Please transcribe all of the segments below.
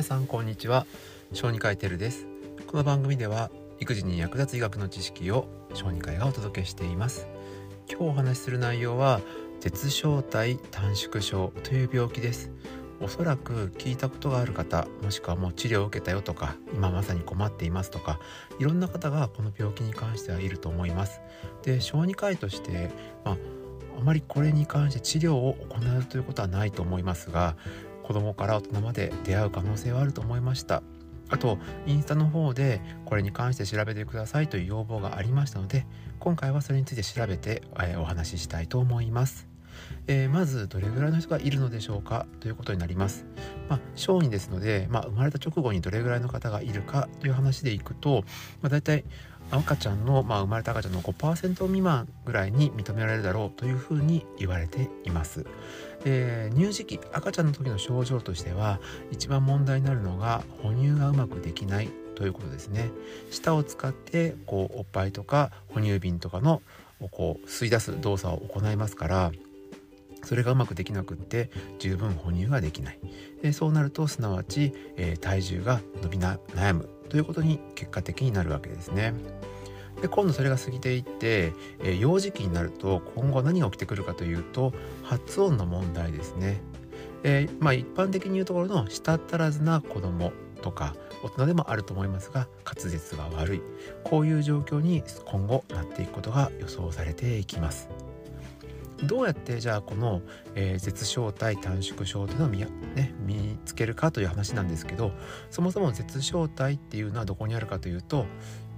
皆さんこんにちは。小児科医テルです。この番組では育児に役立つ医学の知識を小児科医がお届けしています。今日お話しする内容は絶小体短縮症という病気です。おそらく聞いたことがある方もしくはもう治療を受けたよとか今まさに困っていますとかいろんな方がこの病気に関してはいると思います。で小児科医としてまああまりこれに関して治療を行うということはないと思いますが子供から大人まで出会う可能性はあると思いました。あとインスタの方でこれに関して調べてくださいという要望がありましたので今回はそれについて調べて、えー、お話ししたいと思います、えー、まずどれぐらいの人がいるのでしょうか？ということになります。まあ小児ですので、まあ、生まれた直後にどれぐらいの方がいるかという話でいくと、まあ、大体赤ちゃんの、まあ、生まれた赤ちゃんの5%未満ぐらいに認められるだろうというふうに言われています。えー、乳児期赤ちゃんの時の症状としては一番問題になるのが哺乳がうまくできないということですね。舌を使ってこうおっぱいとか哺乳瓶とかのこう吸い出す動作を行いますからそれがうまくできなくって十分哺乳ができない。でそうなるとすなわち、えー、体重が伸び悩むということに結果的になるわけですね。で今度それが過ぎていって、えー、幼児期になると今後何が起きてくるかというと発音の問題ですね。えー、まあ一般的に言うところの舌足らずな子供とか大人でもあると思いますが滑舌が悪いこういう状況に今後なっていくことが予想されていきます。どうやってじゃあこの、えー、絶小体短縮症というのを見,、ね、見つけるかという話なんですけどそもそも絶小体っていうのはどこにあるかというと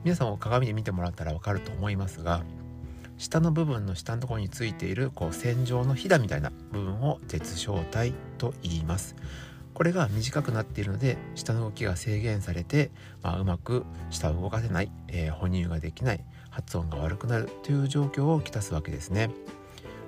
皆さんも鏡で見てもらったら分かると思いますが下の部分の下のところについているこう線状のひだみたいな部分を絶小体と言います。これが短くなっているので下の動きが制限されて、まあ、うまく下を動かせない、えー、哺乳ができない発音が悪くなるという状況をきたすわけですね。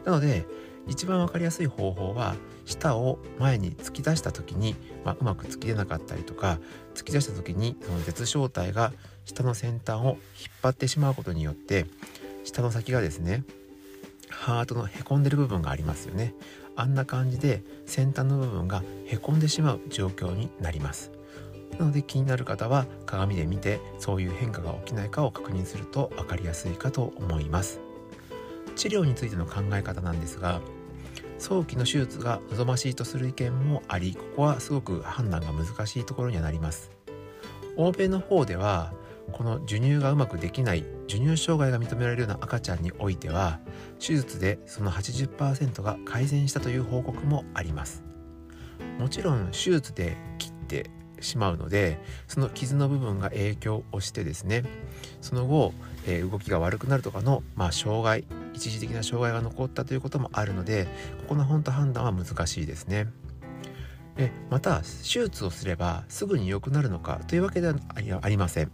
なので一番分かりやすい方法は舌を前に突き出した時に、まあ、うまく突き出なかったりとか突き出した時にその絶小体が舌の先端を引っ張ってしまうことによって舌の先がですねハートのへこんでる部分がありますよね。あんな感じで先端の部分がへこんでしまう状況になります。なので気になる方は鏡で見てそういう変化が起きないかを確認すると分かりやすいかと思います。治療についての考え方なんですが早期の手術が望ましいとする意見もありここはすごく判断が難しいところにはなります。欧米の方ではこの授乳がうまくできない授乳障害が認められるような赤ちゃんにおいては手術でその80%が改善したという報告もあります。もちろん手術で切ってしまうのでその傷の部分が影響をしてですねその後、えー、動きが悪くなるとかの、まあ、障害一時的な障害が残ったということもあるのでここの本当判断は難しいですね。でまた手術をすればすぐに良くなるのかというわけではありません。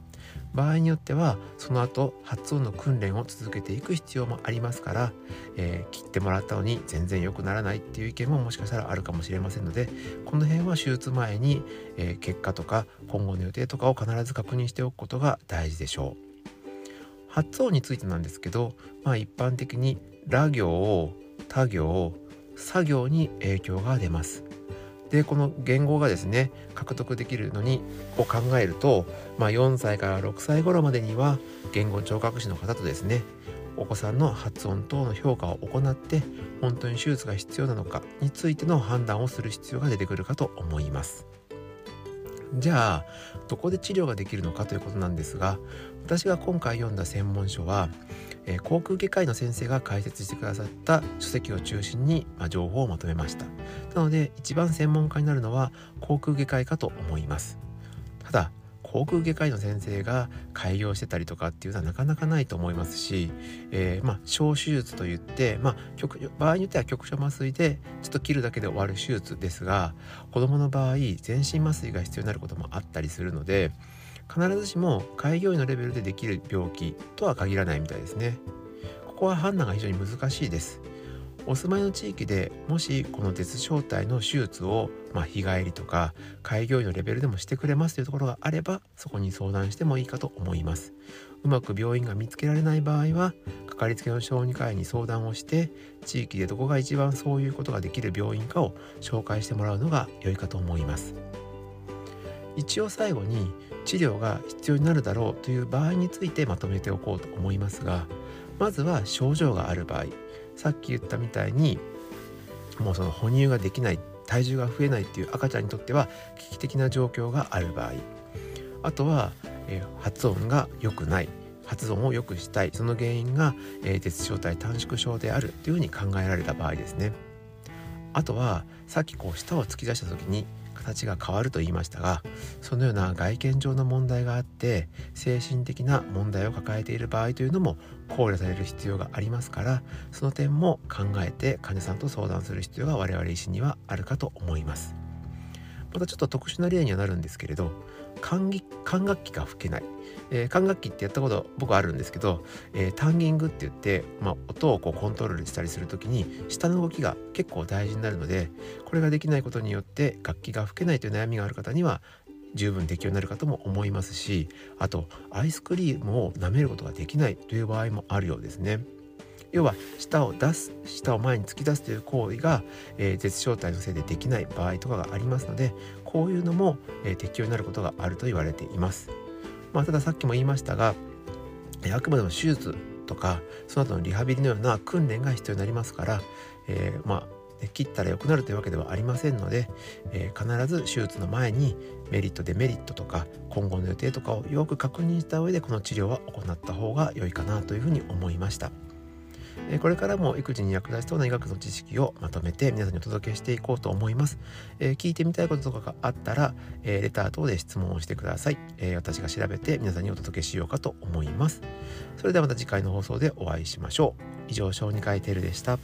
場合によってはその後発音の訓練を続けていく必要もありますから、えー、切ってもらったのに全然良くならないっていう意見ももしかしたらあるかもしれませんのでこの辺は手術前に、えー、結果とか今後の予定とかを必ず確認しておくことが大事でしょう。発音についてなんですけど、まあ、一般的にラ行他行作業に影響が出ます。でこの言語がですね獲得できるのにを考えると、まあ、4歳から6歳頃までには言語聴覚士の方とですねお子さんの発音等の評価を行って本当に手術が必要なのかについての判断をする必要が出てくるかと思います。じゃあどこで治療ができるのかということなんですが私が今回読んだ専門書は、えー、航空外科医の先生が解説してくださった書籍を中心に、まあ、情報をまとめました。なので一番専門家になるのは航空外科医かと思います。ただ航空外科医の先生が開業してたりとかっていうのはなかなかないと思いますし、えー、まあ小手術といって、まあ、場合によっては局所麻酔でちょっと切るだけで終わる手術ですが子どもの場合全身麻酔が必要になることもあったりするので必ずしも開業医のレベルでできる病気とは限らないみたいですね。ここは判断が非常に難しいです。お住まいの地域でもしこの鉄小体の手術を、まあ、日帰りとか開業医のレベルでもしてくれますというところがあればそこに相談してもいいかと思いますうまく病院が見つけられない場合はかかりつけの小児科医に相談をして地域でどこが一番そういうことができる病院かを紹介してもらうのが良いかと思います一応最後に治療が必要になるだろうという場合についてまとめておこうと思いますがまずは症状がある場合さっき言ったみたいにもうその哺乳ができない体重が増えないっていう赤ちゃんにとっては危機的な状況がある場合あとは、えー、発音が良くない発音を良くしたいその原因が、えー、絶小体短縮症であるというふうに考えられた場合ですね。あとはさっきこう舌を突き出した時に形が変わると言いましたがそのような外見上の問題があって精神的な問題を抱えている場合というのも考慮される必要がありますからその点も考えて患者さんと相談する必要が我々医師にはあるかと思います。またちょっと特殊な例にはなるんですけれど管管楽器が吹けない、えー、管楽器ってやったこと僕あるんですけど、えー、タンギングって言って、まあ、音をこうコントロールしたりする時に下の動きが結構大事になるのでこれができないことによって楽器が吹けないという悩みがある方には十分適用になるかとも思いますしあとアイスクリームを舐めることができないという場合もあるようですね。要は舌を出す舌を前に突き出すという行為が、えー、絶小体のせいでできない場合とかがありますのでこういうのも、えー、適用になることがあると言われています。まあ、たださっきも言いましたが、あくまでも手術とかその後のリハビリのような訓練が必要になりますから、えー、まあ切ったら良くなるというわけではありませんので、えー、必ず手術の前にメリットデメリットとか今後の予定とかをよく確認した上でこの治療は行った方が良いかなというふうに思いました。これからも育児に役立ちそうな医学の知識をまとめて皆さんにお届けしていこうと思います。え、聞いてみたいこととかがあったら、え、レター等で質問をしてください、え、私が調べて皆さんにお届けしようかと思います。それではまた次回の放送でお会いしましょう。以上、小児科医テルでした。